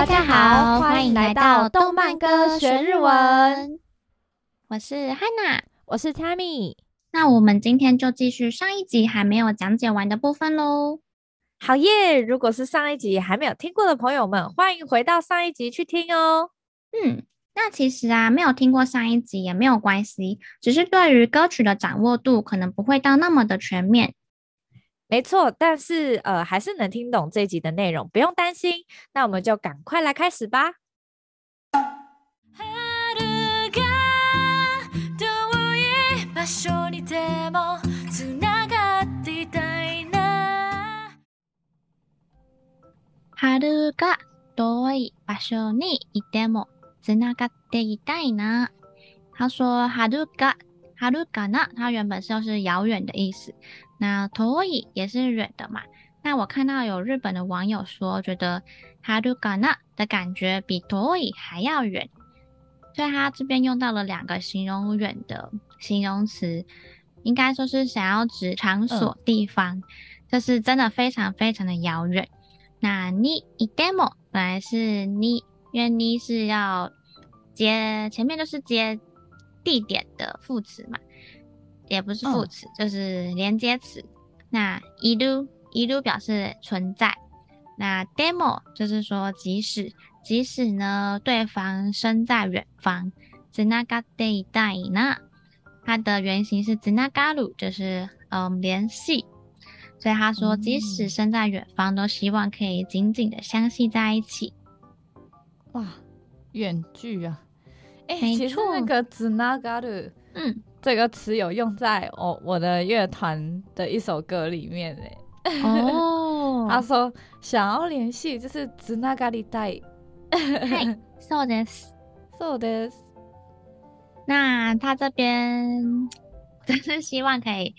大家好，欢迎来到动漫歌学日文。我是 Hana，我是 Tammy。那我们今天就继续上一集还没有讲解完的部分喽。好耶！如果是上一集还没有听过的朋友们，欢迎回到上一集去听哦。嗯，那其实啊，没有听过上一集也没有关系，只是对于歌曲的掌握度可能不会到那么的全面。没错，但是呃，还是能听懂这一集的内容，不用担心。那我们就赶快来开始吧。春が远い场所にいてもつながっていたいな。他说春が春かな，它原本就是遥远的意思。 那远い也是远的嘛。那我看到有日本的网友说，觉得はるかな的感觉比远い还要远，所以他这边用到了两个形容远的形容词，应该说是想要指场所、地方，就、嗯、是真的非常非常的遥远。那にいても本来是に，因为に是要接前面就是接地点的副词嘛。 也不是副词，哦、就是连接词。那いるいる表示存在。那でも就是说即使即使呢，对方身在远方。つながっていたいな，它的原型是つながる，就是嗯联系。所以他说，即使身在远方，嗯、都希望可以紧紧的相系在一起。哇，远距啊！哎、欸，没错，其实那个つながる，嗯。 这个词有用在我我的乐团的一首歌里面诶。哦，他说想要联系就是つながりたい。はい、そうです。そうです。那他这边就是希望可以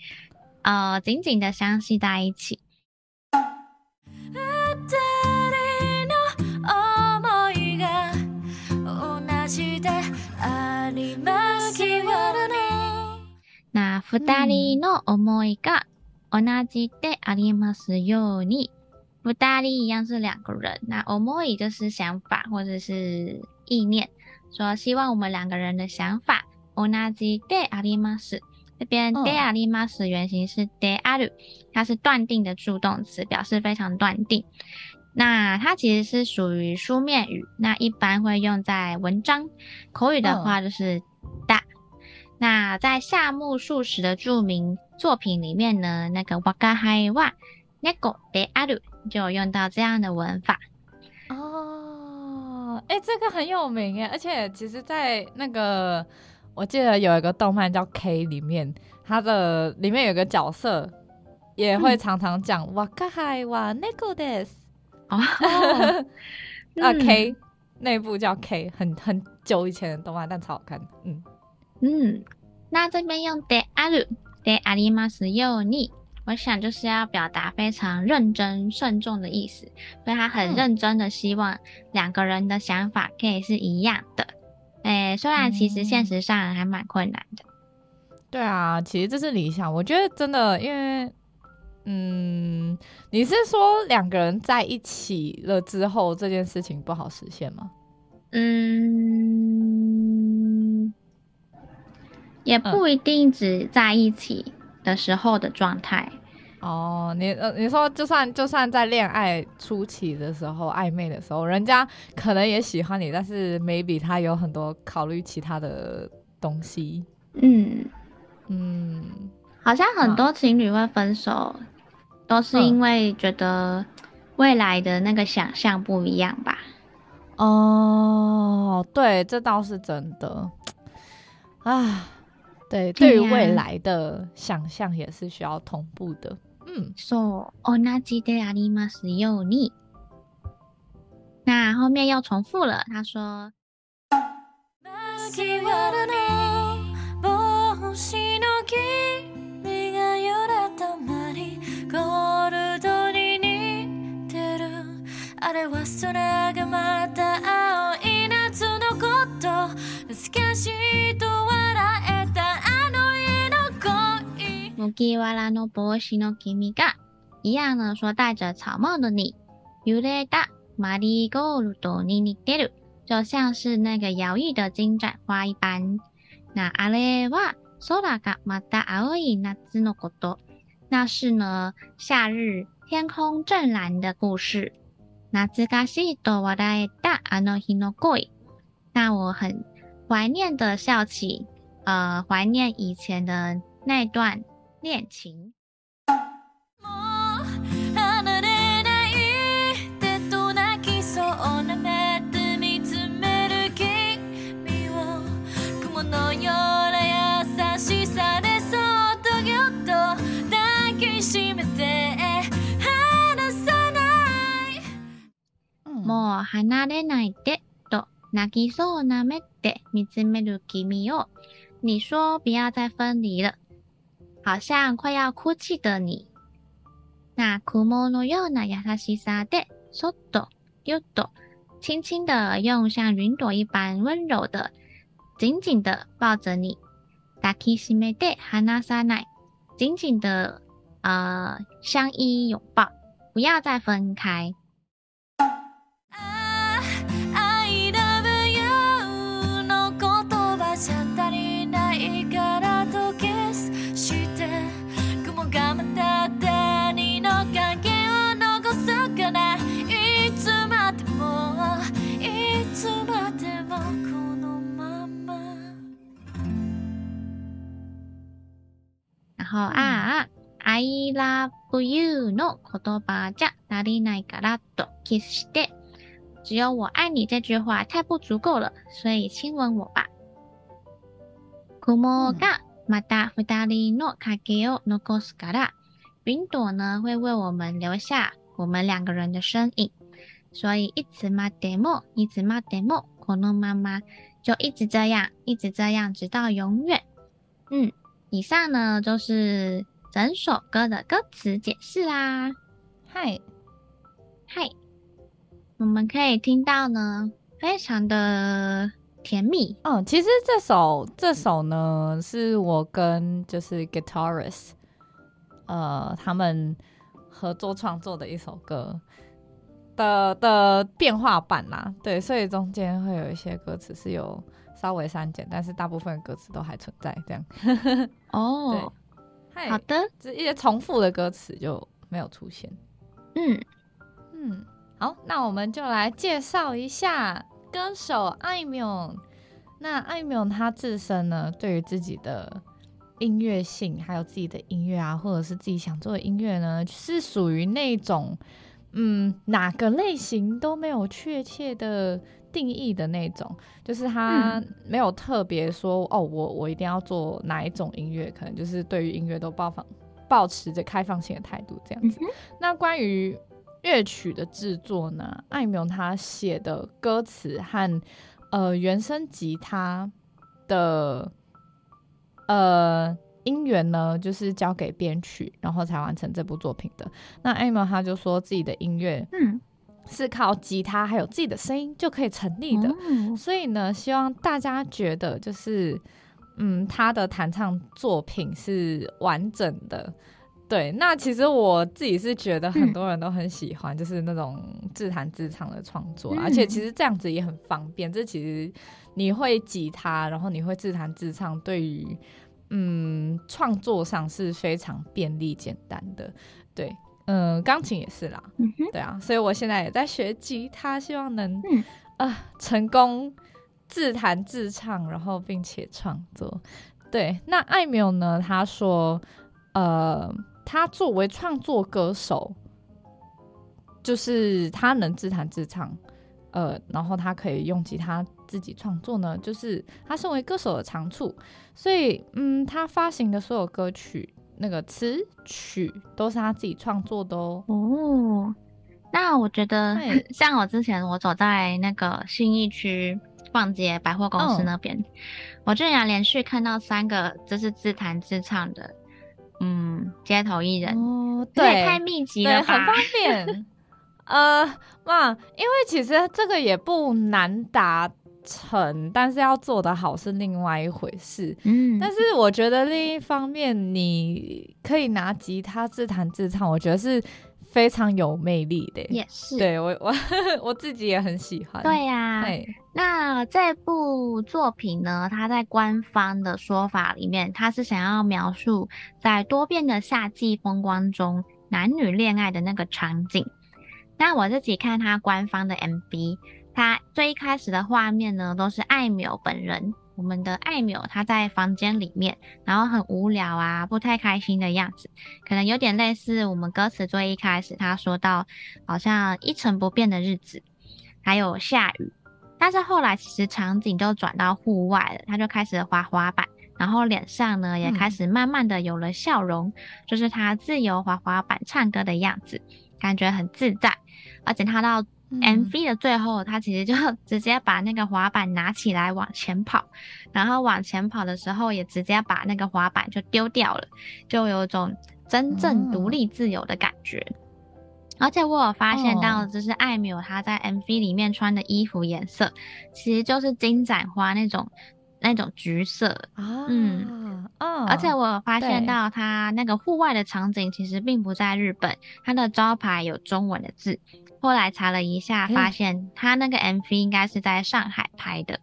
呃紧紧的相系在一起。 二人の思いが同じでありますように。二人一样是两个人，那思い就是想法或者是意念，说希望我们两个人的想法同じであります。这边であります原型是である，它是断定的助动词，表示非常断定。那它其实是属于书面语，那一般会用在文章，口语的话就是だ。 那在夏目漱石的著名作品里面呢，那个わが辈は猫である就有用到这样的文法哦。哎、欸，这个很有名耶，而且其实，在那个我记得有一个动漫叫 K 里面，它的里面有个角色也会常常讲わが辈は猫です。哦，啊 K 那部叫 K，很很久以前的动漫，但超好看。嗯。 嗯，那这边用であるでありますように，我想就是要表达非常认真慎重的意思，所以他很认真的希望两个人的想法可以是一样的。诶，虽然其实现实上还蛮困难的。对啊，其实这是理想。我觉得真的，因为，嗯，你是说两个人在一起了之后，这件事情不好实现吗？嗯。 也不一定只在一起的时候的状态、嗯、哦。你呃，你说就算就算在恋爱初期的时候，暧昧的时候，人家可能也喜欢你，但是 maybe 他有很多考虑其他的东西。嗯嗯，好像很多情侣会分手，啊、都是因为觉得未来的那个想象不一样吧？哦，对，这倒是真的。啊。对，对于未来的想象也是需要同步的。嗯，そう、同じでありますように。那后面又重复了，他说。 麦わらの帽子の君が一样呢，说戴着草帽的你，揺れたマリーゴールドに似てる，就像是那个摇曳的金盏花一般。那あれは空がまた青い夏のこと。那是呢，夏日天空正蓝的故事。懐かしいと笑えたあの日の恋。那我很怀念的笑起，呃，怀念以前的那段恋情。もう离れないでと泣きそうな目で见つめる君を。你说不要再分离了，好像快要哭泣的你。那云のような优しさでそっとぎゅっと轻轻的用像云朵一般温柔的紧紧的抱着你。抱きしめて离さない，紧紧的呃相依拥抱，不要再分开。 后啊、嗯、，I love you の言叶じゃ足りないからと kiss して，只有我爱你这句话太不足够了，所以亲吻我吧。云がまた二人の影を残すから，云朵呢会为我们留下我们两个人的身影，所以いつまでもいつまでもこのまま就一直这样，一直这样，直到永远。嗯。 以上呢就是整首歌的歌词解释啦。嗨，嗨，我们可以听到呢，非常的甜蜜。嗯，其实这首这首呢是我跟就是 guitarist，呃，他们合作创作的一首歌的的变化版啦。对，所以中间会有一些歌词是有。稍微删减，但是大部分歌词都还存在，这样。哦，对，好的，这一些重复的歌词就没有出现。嗯嗯，好，那我们就来介绍一下歌手あいみょん。那あいみょん他自身呢，对于自己的音乐性，还有自己的音乐啊，或者是自己想做的音乐呢，是属于那种， 嗯，哪个类型都没有确切的。定义的那种，就是他没有特别说、嗯、哦，我我一定要做哪一种音乐，可能就是对于音乐都抱放抱持着开放性的态度这样子。嗯、那关于乐曲的制作呢，あいみょん他写的歌词和呃原声吉他的呃 音源呢，就是交给编曲，然后才完成这部作品的。那あいみょん他就说自己的音乐，嗯。是靠吉他还有自己的声音就可以成立的，嗯、所以呢，希望大家觉得就是，嗯，他的弹唱作品是完整的。对，那其实我自己是觉得很多人都很喜欢，就是那种自弹自唱的创作，嗯、而且其实这样子也很方便。这其实你会吉他，然后你会自弹自唱，对于 嗯创作上是非常便利简单的，对。嗯，钢琴也是啦，嗯、哼对啊，所以我现在也在学吉他，希望能啊、嗯呃、成功自弹自唱，然后并且创作。对，那あいみょん呢？他说，呃，他作为创作歌手，就是他能自弹自唱，呃，然后他可以用吉他 自己创作呢，就是他身为歌手的长处。所以，嗯，他发行的所有歌曲。那个词曲都是他自己创作的哦。哦，那我觉得 像我之前我走在那个信义区逛街百货公司那边，嗯、我居然连续看到三个就是自弹自唱的，嗯，街头艺人哦，对，太密集了吧，很方便。呃，哇，因为其实这个也不难达成，但是要做得好是另外一回事。嗯，但是我觉得另一方面，你可以拿吉他自弹自唱，我觉得是非常有魅力的，也是。对我 我我自己也很喜欢。对呀、啊，那这部作品呢，它在官方的说法里面，它是想要描述在多变的夏季风光中男女恋爱的那个场景。那我自己看它官方的 MV，它最一开始的画面呢，都是艾米尔本人。我们的艾米尔他在房间里面，然后很无聊啊，不太开心的样子，可能有点类似我们歌词最一开始他说到，好像一成不变的日子，还有下雨，但是后来其实场景就转到户外了，他就开始滑滑板，然后脸上呢也开始慢慢的有了笑容，嗯、就是他自由滑滑板唱歌的样子，感觉很自在，而且他到。MV 的最后，他其实就 直接把那个滑板拿起来往前跑，然后往前跑的时候也直接把那个滑板就丢掉了，就有种真正独立自由的感觉。嗯、而且我有发现到，就是艾米尔她在 MV 里面穿的衣服颜色，其实就是金盏花那种那种橘色。啊、嗯，哦、而且我有发现到，他那个户外的场景其实并不在日本，他的招牌有中文的字。后来查了一下，发现他那个 MV 应该是在上海拍的。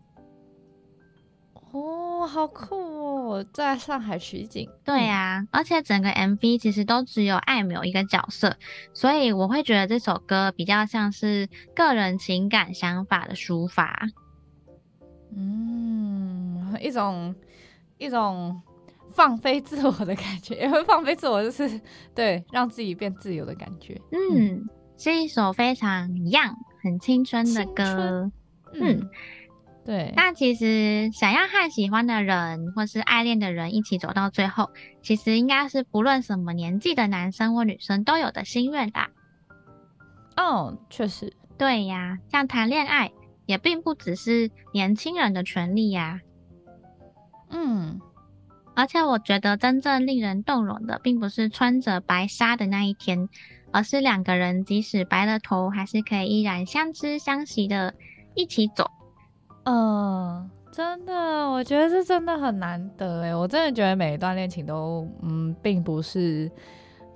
哦，好酷哦，在上海取景。对呀、啊，而且整个 MV 其实都只有艾缪一个角色，所以我会觉得这首歌比较像是个人情感想法的抒发。嗯，一种一种放飞自我的感觉，也会放飞自我，就是对让自己变自由的感觉。嗯。嗯是一首非常 young、很青春的歌，嗯，嗯，对。那其实想要和喜欢的人或是爱恋的人一起走到最后，其实应该是不论什么年纪的男生或女生都有的心愿吧。哦，确实，对呀，像谈恋爱也并不只是年轻人的权利呀。嗯，而且我觉得真正令人动容的，并不是穿着白纱的那一天。而是两个人，即使白了头，还是可以依然相知相惜的一起走。嗯，真的，我觉得这真的很难得哎，我真的觉得每一段恋情都，嗯，并不是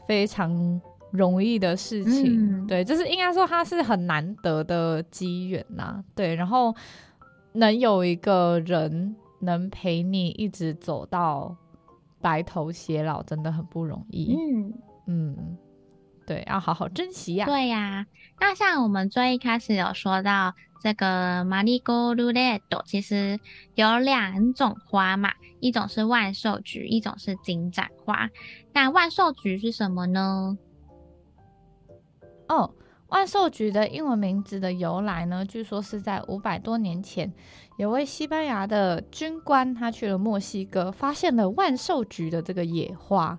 非常容易的事情。嗯、对，就是应该说它是很难得的机缘呐。对，然后能有一个人能陪你一直走到白头偕老，真的很不容易。嗯嗯。对，要好好珍惜呀、啊。对呀、啊，那像我们最一开始有说到这个マリゴールレッド，其实有两种花嘛，一种是万寿菊，一种是金盏花。那万寿菊是什么呢？哦，万寿菊的英文名字的由来呢，据说是在五百多年前，有位西班牙的军官，他去了墨西哥，发现了万寿菊的这个野花，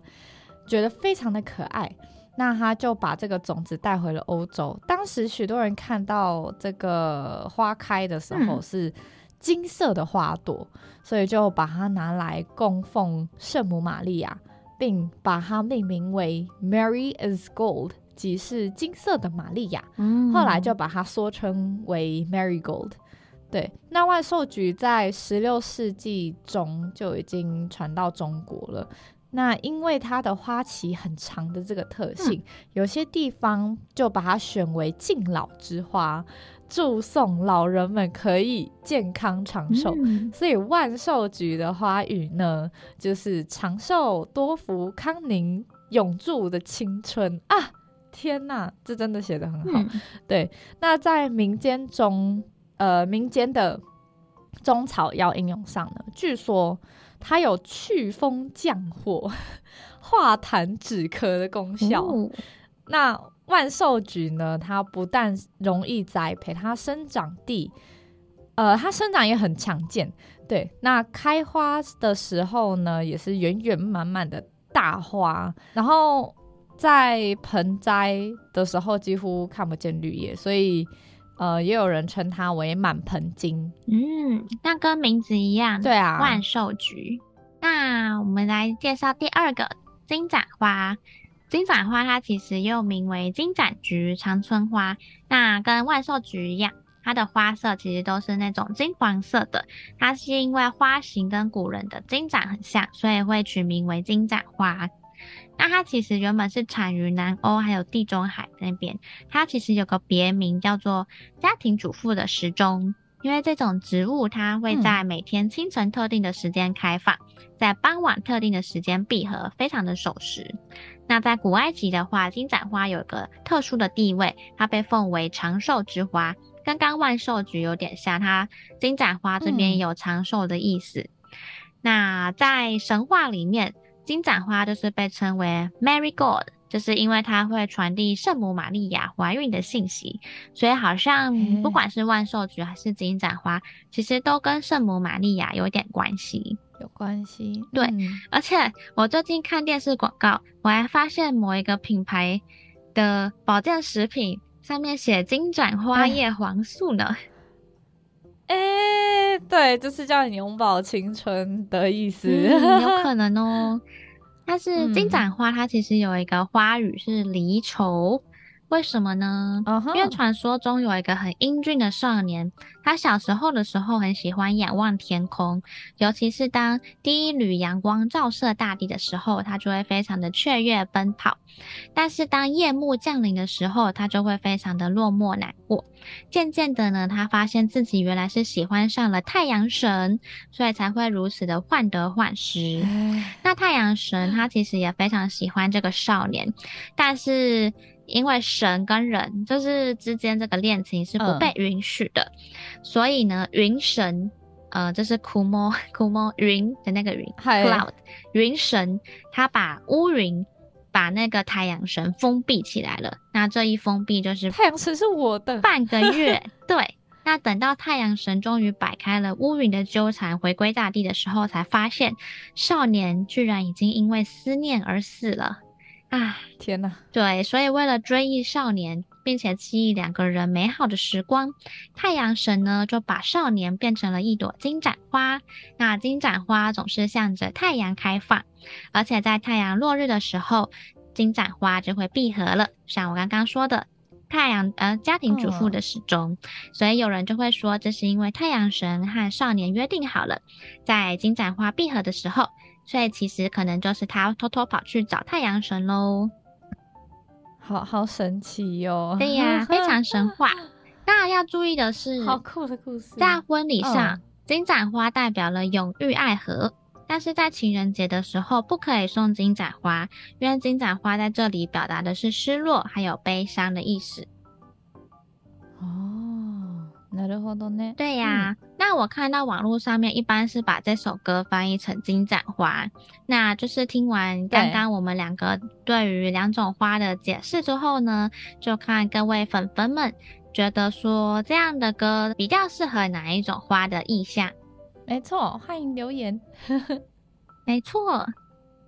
觉得非常的可爱。 那他就把这个种子带回了欧洲。当时许多人看到这个花开的时候是金色的花朵，嗯、所以就把它拿来供奉圣母玛利亚，并把它命名为 Mary is Gold，即是金色的玛利亚。嗯、后来就把它缩称为 Marygold。对，那万寿菊在十六世纪中就已经传到中国了。那因为它的花期很长的这个特性，嗯、有些地方就把它选为敬老之花，祝颂老人们可以健康长寿。嗯、所以万寿菊的花语呢，就是长寿、多福、康宁、永驻的青春啊！天哪，这真的写得很好。嗯、对，那在民间中，呃，民间的中草药应用上呢，据说。它有祛风降火、化痰止咳的功效。哦、那万寿菊呢？它不但容易栽培，它生长地，呃，它生长也很强健。对，那开花的时候呢，也是圆圆满满的大花。然后在盆栽的时候，几乎看不见绿叶，所以。呃，也有人称它为满盆金，嗯，那跟名字一样，对啊，万寿菊。那我们来介绍第二个金盏花。金盏花它其实又名为金盏菊、长春花。那跟万寿菊一样，它的花色其实都是那种金黄色的。它是因为花型跟古人的金盏很像，所以会取名为金盏花。那它其实原本是产于南欧还有地中海那边，它其实有个别名叫做家庭主妇的时钟，因为这种植物它会在每天清晨特定的时间开放，在傍晚特定的时间闭合，非常的守时。那在古埃及的话，金盏花有一个特殊的地位，它被奉为长寿之花，跟刚刚万寿菊有点像，它金盏花这边有长寿的意思。嗯、那在神话里面，金盏花就是被称为 Mary Gold，就是因为它会传递圣母玛利亚怀孕的信息，所以好像不管是万寿菊还是金盏花，其实都跟圣母玛利亚有点关系。有关系，对。嗯、而且我最近看电视广告，我还发现某一个品牌的保健食品上面写金盏花叶黄素呢。哎、欸，对，就是叫你永葆青春的意思，嗯、有可能哦。但是金盏花它其实有一个花语是离愁。为什么呢？Uh huh. 因为传说中有一个很英俊的少年，他小时候的时候很喜欢仰望天空，尤其是当第一缕阳光照射大地的时候，他就会非常的雀跃奔跑。但是当夜幕降临的时候，他就会非常的落寞难过。渐渐的呢，他发现自己原来是喜欢上了太阳神，所以才会如此的患得患失。那太阳神他其实也非常喜欢这个少年，但是。因为神跟人就是之间这个恋情是不被允许的，嗯、所以呢，云神，呃，就是 Kumo Kumo 云的那个云嘿，Cloud 云神，他把乌云把那个太阳神封闭起来了。那这一封闭就是太阳神是我的半个月，对。那等到太阳神终于摆开了乌云的纠缠，回归大地的时候，才发现少年居然已经因为思念而死了。啊，天哪！对，所以为了追忆少年，并且记忆两个人美好的时光，太阳神呢就把少年变成了一朵金盏花。那金盏花总是向着太阳开放，而且在太阳落日的时候，金盏花就会闭合了。像我刚刚说的，太阳呃家庭主妇的时钟，哦、所以有人就会说，这是因为太阳神和少年约定好了，在金盏花闭合的时候。所以其实可能就是他偷偷跑去找太阳神喽，好好神奇哟、哦！对呀，非常神话。那要注意的是，好酷的故事。在婚礼上，哦、金盏花代表了永浴爱河，但是在情人节的时候不可以送金盏花，因为金盏花在这里表达的是失落还有悲伤的意思。なるほどね。对呀、啊，嗯、那我看到网络上面一般是把这首歌翻译成金盏花，那就是听完刚刚我们两个对于两种花的解释之后呢，对就看各位粉粉们觉得说这样的歌比较适合哪一种花的意象。没错，欢迎留言。没错，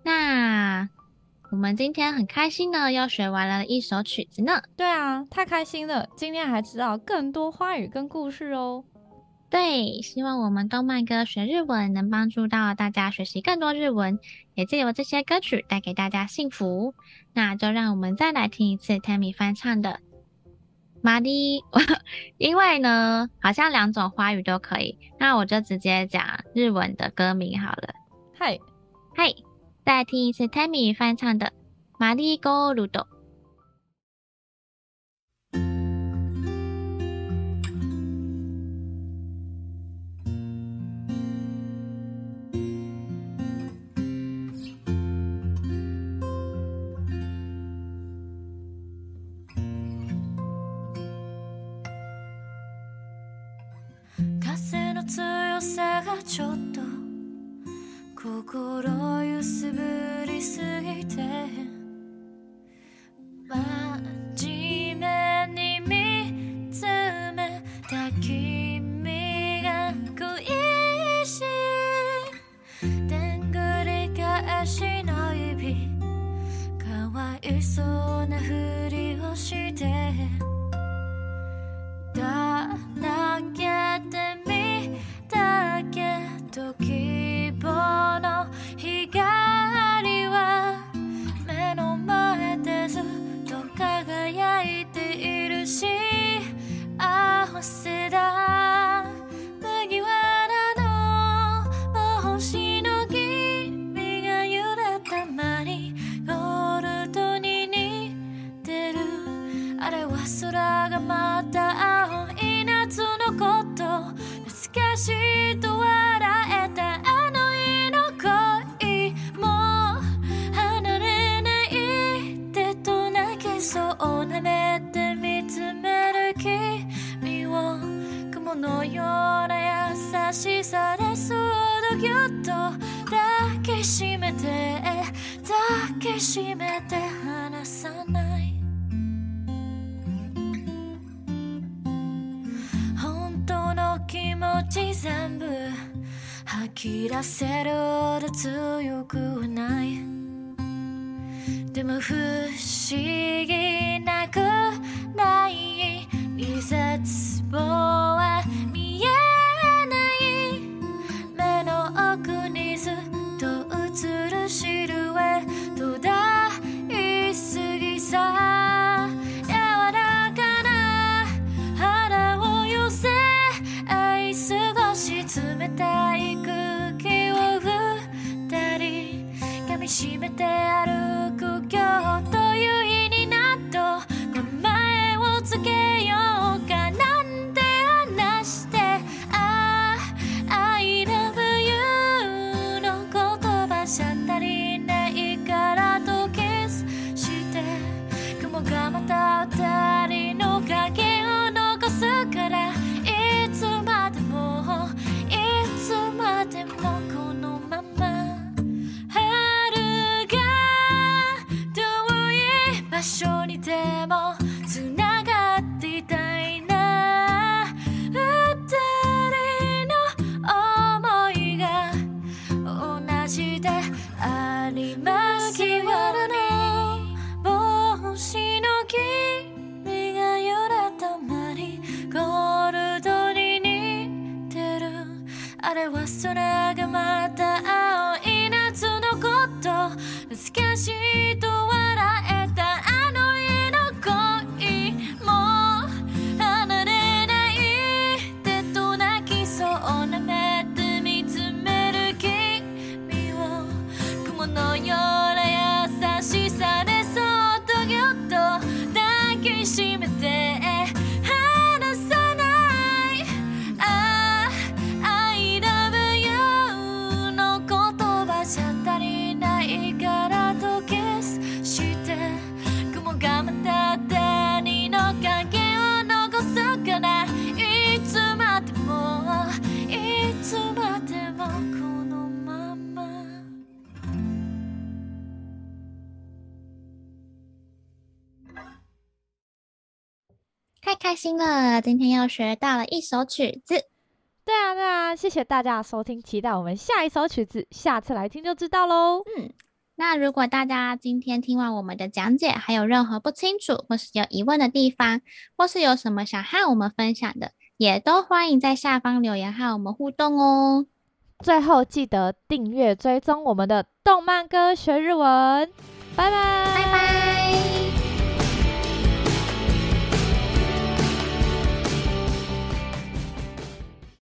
那。 我们今天很开心呢，又学完了一首曲子呢。对啊，太开心了！今天还知道更多花语跟故事哦。对，希望我们动漫歌学日文能帮助到大家学习更多日文，也借由这些歌曲带给大家幸福。那就让我们再来听一次 Tammy 翻唱的《玛丽》，因为呢，好像两种花语都可以，那我就直接讲日文的歌名好了。嗨，嗨。再听一次 Tammy 翻唱的《玛丽ゴールド》。风の强さがちょっと心 揺すぶりすぎて 抱きしめて离さない。本当の気持ち全部吐き出せるほど强くはない。でも不思议なくない。绝望は见って歩れは空がまた青い夏のこと。懐かしい太开心了！今天又学到了一首曲子。对啊，对啊，谢谢大家的收听，期待我们下一首曲子，下次来听就知道喽。嗯，那如果大家今天听完我们的讲解，还有任何不清楚或是有疑问的地方，或是有什么想和我们分享的，也都欢迎在下方留言和我们互动哦。最后记得订阅追踪我们的动漫歌学日文，拜拜，拜拜。